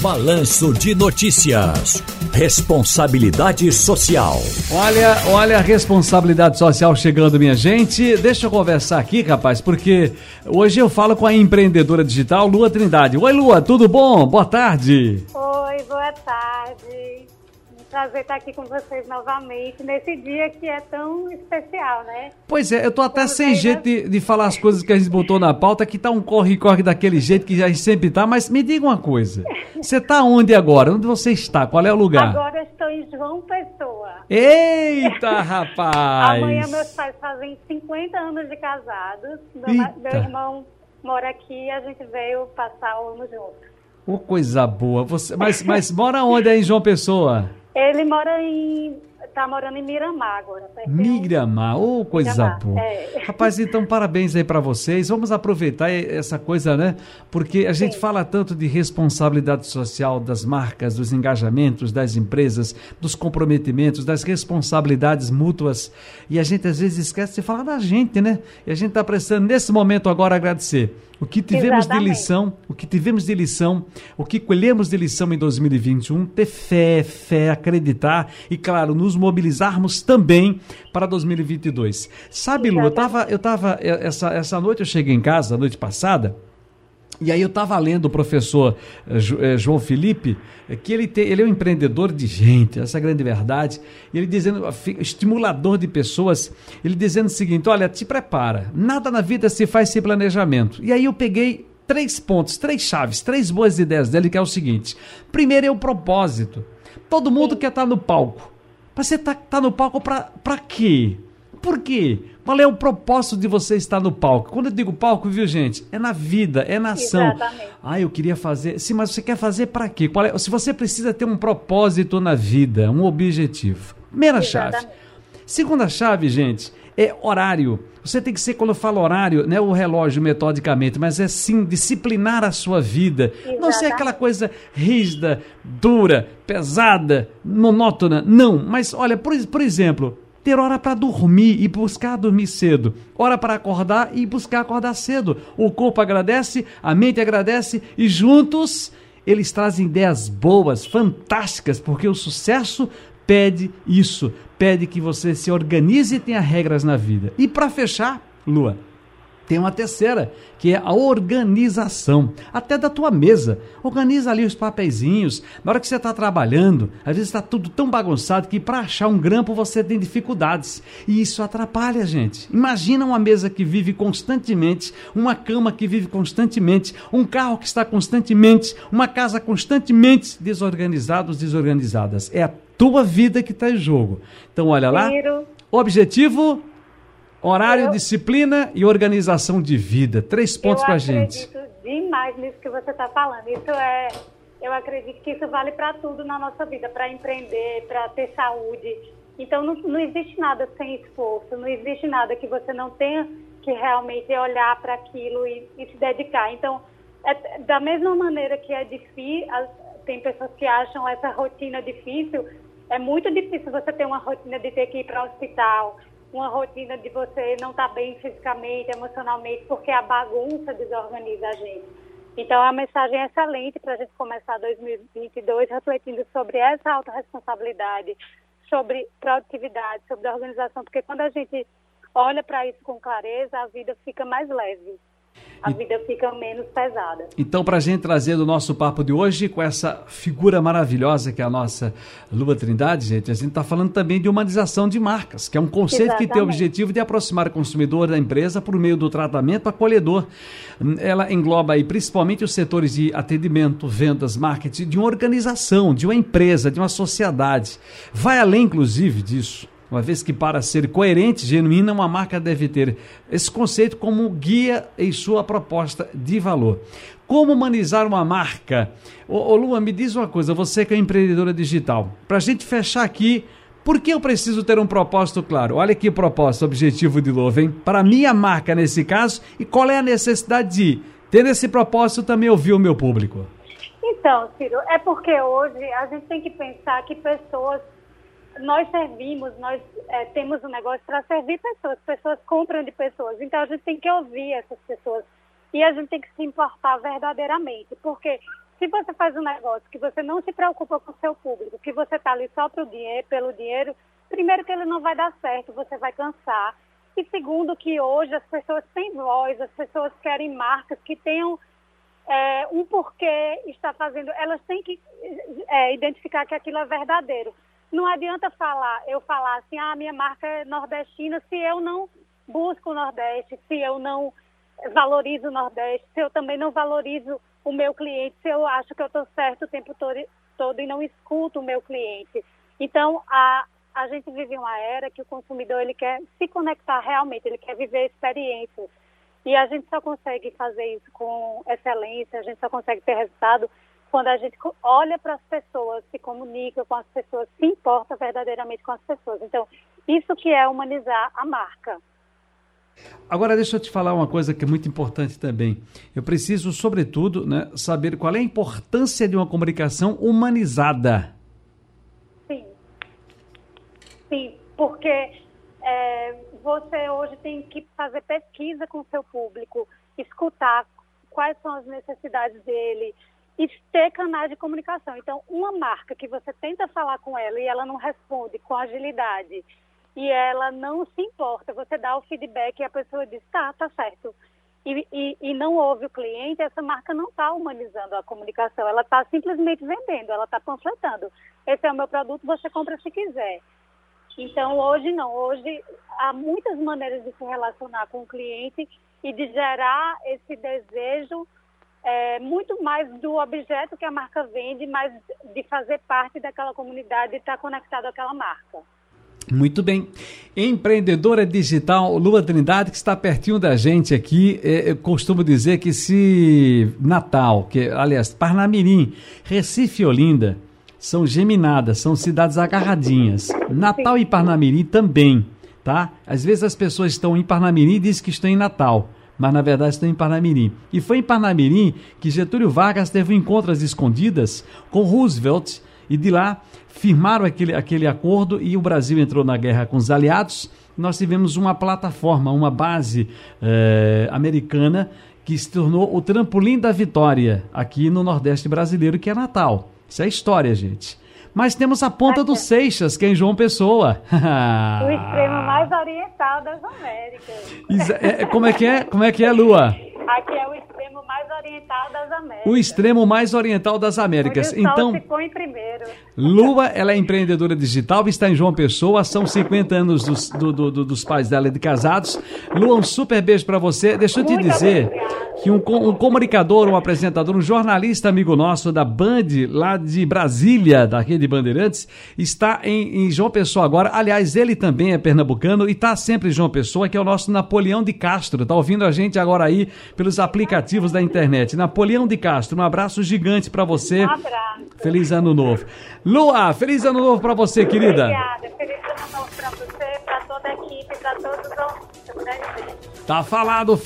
Balanço de Notícias. Responsabilidade social. Olha, olha a responsabilidade social chegando, minha gente. Deixa eu conversar aqui, rapaz, porque hoje eu falo com a empreendedora digital Lua Trindade. Oi, Lua, tudo bom? Boa tarde. Oi, boa tarde prazer estar aqui com vocês novamente nesse dia que é tão especial, né? Pois é, eu tô até sem jeito de, de, falar as coisas que a gente botou na pauta, que tá um corre-corre daquele jeito que a gente sempre tá, mas me diga uma coisa. Você tá onde agora? Onde você está? Qual é o lugar? Agora estou em João Pessoa. Eita, rapaz! Amanhã meus pais fazem 50 anos de casados. Meu, meu irmão mora aqui e a gente veio passar o ano junto. Oh, coisa boa. Você, mas, mas mora onde aí em João Pessoa? Ele mora em. Tá morando em Miramar agora. Miramar, ô oh, coisa Miramar, boa. É. Rapaz, então parabéns aí para vocês. Vamos aproveitar essa coisa, né? Porque a gente Sim. fala tanto de responsabilidade social das marcas, dos engajamentos das empresas, dos comprometimentos, das responsabilidades mútuas. E a gente às vezes esquece de falar da gente, né? E a gente está precisando, nesse momento agora, agradecer o que tivemos Exatamente. de lição, o que tivemos de lição, o que colhemos de lição em 2021, ter fé, fé, acreditar e, claro, nos mobilizarmos também para 2022. Sabe, Lu, eu estava, eu tava, essa, essa noite eu cheguei em casa, a noite passada, e aí eu estava lendo o professor eh, eh, João Felipe, eh, que ele, tem, ele é um empreendedor de gente, essa é a grande verdade. Ele dizendo, estimulador de pessoas, ele dizendo o seguinte: olha, te prepara, nada na vida se faz sem planejamento. E aí eu peguei três pontos, três chaves, três boas ideias dele, que é o seguinte: primeiro é o propósito. Todo mundo quer estar tá no palco. Mas você está tá no palco para quê? Por quê? Qual é o propósito de você estar no palco? Quando eu digo palco, viu, gente? É na vida, é na ação. Exatamente. Ah, eu queria fazer. Sim, mas você quer fazer para quê? Qual é... Se você precisa ter um propósito na vida, um objetivo. Primeira Exatamente. chave. Segunda chave, gente, é horário. Você tem que ser, quando eu falo horário, não é o relógio metodicamente, mas é sim disciplinar a sua vida. Exatamente. Não ser aquela coisa rígida, dura, pesada, monótona. Não, mas olha, por, por exemplo, ter hora para dormir e buscar dormir cedo, hora para acordar e buscar acordar cedo. O corpo agradece, a mente agradece e juntos eles trazem ideias boas, fantásticas, porque o sucesso pede isso, pede que você se organize e tenha regras na vida. E para fechar, Lua, tem uma terceira, que é a organização, até da tua mesa. Organiza ali os papeizinhos. Na hora que você está trabalhando, às vezes está tudo tão bagunçado que para achar um grampo você tem dificuldades. E isso atrapalha a gente. Imagina uma mesa que vive constantemente, uma cama que vive constantemente, um carro que está constantemente, uma casa constantemente desorganizados, desorganizadas. É a tua vida que está em jogo. Então olha lá. Objetivo Horário, eu, disciplina e organização de vida. Três pontos para a gente. Eu acredito demais nisso que você está falando. Isso é, eu acredito que isso vale para tudo na nossa vida, para empreender, para ter saúde. Então não, não existe nada sem esforço, não existe nada que você não tenha que realmente olhar para aquilo e, e, se dedicar. Então, é, da mesma maneira que é difícil, tem pessoas que acham essa rotina difícil, é muito difícil você ter uma rotina de ter que ir para o hospital, uma rotina de você não estar tá bem fisicamente, emocionalmente, porque a bagunça desorganiza a gente. Então, a mensagem é excelente para a gente começar 2022 refletindo sobre essa autorresponsabilidade, sobre produtividade, sobre organização, porque quando a gente olha para isso com clareza, a vida fica mais leve a vida fica menos pesada. Então, para a gente trazer o nosso papo de hoje com essa figura maravilhosa que é a nossa Lua Trindade, gente, a gente está falando também de humanização de marcas, que é um conceito Exatamente. que tem o objetivo de aproximar o consumidor da empresa por meio do tratamento acolhedor. Ela engloba aí principalmente os setores de atendimento, vendas, marketing, de uma organização, de uma empresa, de uma sociedade. Vai além, inclusive, disso uma vez que para ser coerente, genuína, uma marca deve ter esse conceito como guia em sua proposta de valor. Como humanizar uma marca? Ô, ô Lua, me diz uma coisa, você que é empreendedora digital, para a gente fechar aqui, por que eu preciso ter um propósito claro? Olha que propósito, objetivo de Louva, hein? Para minha marca nesse caso, e qual é a necessidade de ter esse propósito também ouvir o meu público? Então, Ciro, é porque hoje a gente tem que pensar que pessoas nós servimos, nós é, temos um negócio para servir pessoas, pessoas compram de pessoas, então a gente tem que ouvir essas pessoas e a gente tem que se importar verdadeiramente, porque Se você faz um negócio que você não se preocupa com o seu público, que você está ali só pro dinheiro, pelo dinheiro, primeiro que ele não vai dar certo, você vai cansar. E segundo que hoje as pessoas têm voz, as pessoas querem marcas que tenham é, um porquê está fazendo, elas têm que é, identificar que aquilo é verdadeiro. Não adianta falar, eu falar assim, ah, minha marca é nordestina, se eu não busco o Nordeste, se eu não valorizo o Nordeste, se eu também não valorizo o meu cliente, se eu acho que eu estou certo o tempo todo, todo e não escuto o meu cliente. Então, a, a gente vive uma era que o consumidor ele quer se conectar realmente, ele quer viver experiências. E a gente só consegue fazer isso com excelência, a gente só consegue ter resultado quando a gente olha para as pessoas, se comunica com as pessoas, se importa verdadeiramente com as pessoas. Então, isso que é humanizar a marca. Agora, deixa eu te falar uma coisa que é muito importante também. Eu preciso, sobretudo, né, saber qual é a importância de uma comunicação humanizada. Sim. Sim, porque é, você hoje tem que fazer pesquisa com o seu público, escutar quais são as necessidades dele, e ter canais de comunicação. Então, uma marca que você tenta falar com ela e ela não responde com agilidade e ela não se importa, você dá o feedback e a pessoa diz, tá, tá certo. E, e, e não ouve o cliente, essa marca não está humanizando a comunicação, ela está simplesmente vendendo, ela está panfletando. Esse é o meu produto, você compra se quiser. Então, hoje não, hoje há muitas maneiras de se relacionar com o cliente e de gerar esse desejo é, muito mais do objeto que a marca vende, mas de fazer parte daquela comunidade e estar conectado àquela marca. Muito bem. Empreendedora digital Lua Trindade, que está pertinho da gente aqui, é, eu costumo dizer que se Natal, que aliás, Parnamirim, Recife e Olinda são geminadas, são cidades agarradinhas. Natal Sim. e Parnamirim também, tá? Às vezes as pessoas estão em Parnamirim e dizem que estão em Natal mas na verdade estão em Parnamirim. E foi em Parnamirim que Getúlio Vargas teve um encontro às escondidas com Roosevelt e de lá firmaram aquele, aquele acordo e o Brasil entrou na guerra com os aliados. Nós tivemos uma plataforma, uma base eh, americana que se tornou o trampolim da vitória aqui no Nordeste brasileiro, que é Natal. Isso é história, gente. Mas temos a ponta do Seixas, que é em João Pessoa. o extremo mais oriental das Américas. É, como é que é? Como é que é, Lua? Aqui é o extremo mais oriental das Américas. O extremo mais oriental das Américas. Onde o então, ficou em primeiro. Lua, ela é empreendedora digital, está em João Pessoa, são 50 anos dos, do, do, dos pais dela de casados. Lua, um super beijo para você. Deixa eu te Muito dizer. Obrigada que um, um, comunicador, um apresentador, um jornalista amigo nosso da Band, lá de Brasília, da Rede Bandeirantes, está em, em João Pessoa agora. Aliás, ele também é pernambucano e está sempre em João Pessoa, que é o nosso Napoleão de Castro. Está ouvindo a gente agora aí pelos aplicativos da internet. Napoleão de Castro, um abraço gigante para você. Um abraço. Feliz ano novo. Lua, feliz ano novo para você, querida. Obrigada. Feliz ano novo para você, para toda a equipe, para todos os ouvintes. Tá falado,